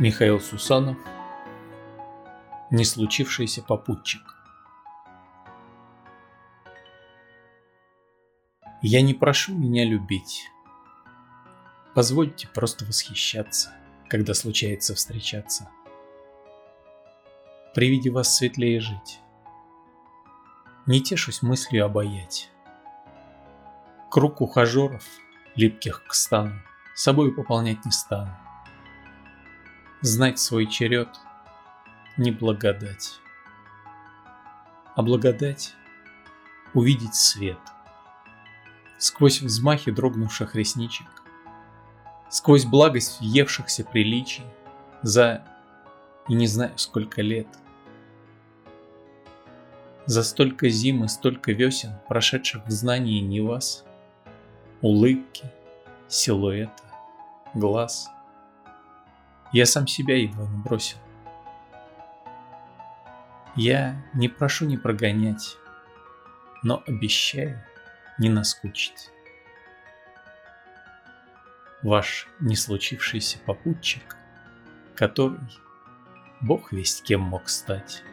Михаил Сусанов Не случившийся попутчик Я не прошу меня любить Позвольте просто восхищаться, когда случается встречаться. При виде вас светлее жить. Не тешусь мыслью обаять. Круг ухажеров, липких к стану, собой пополнять не стану. Знать свой черед – не благодать. А благодать – увидеть свет. Сквозь взмахи дрогнувших ресничек, Сквозь благость въевшихся приличий, За и не знаю сколько лет. За столько зим и столько весен, прошедших в знании не вас, Улыбки, силуэта, глаз – я сам себя едва не бросил. Я не прошу не прогонять, но обещаю не наскучить. Ваш не случившийся попутчик, который Бог весть кем мог стать.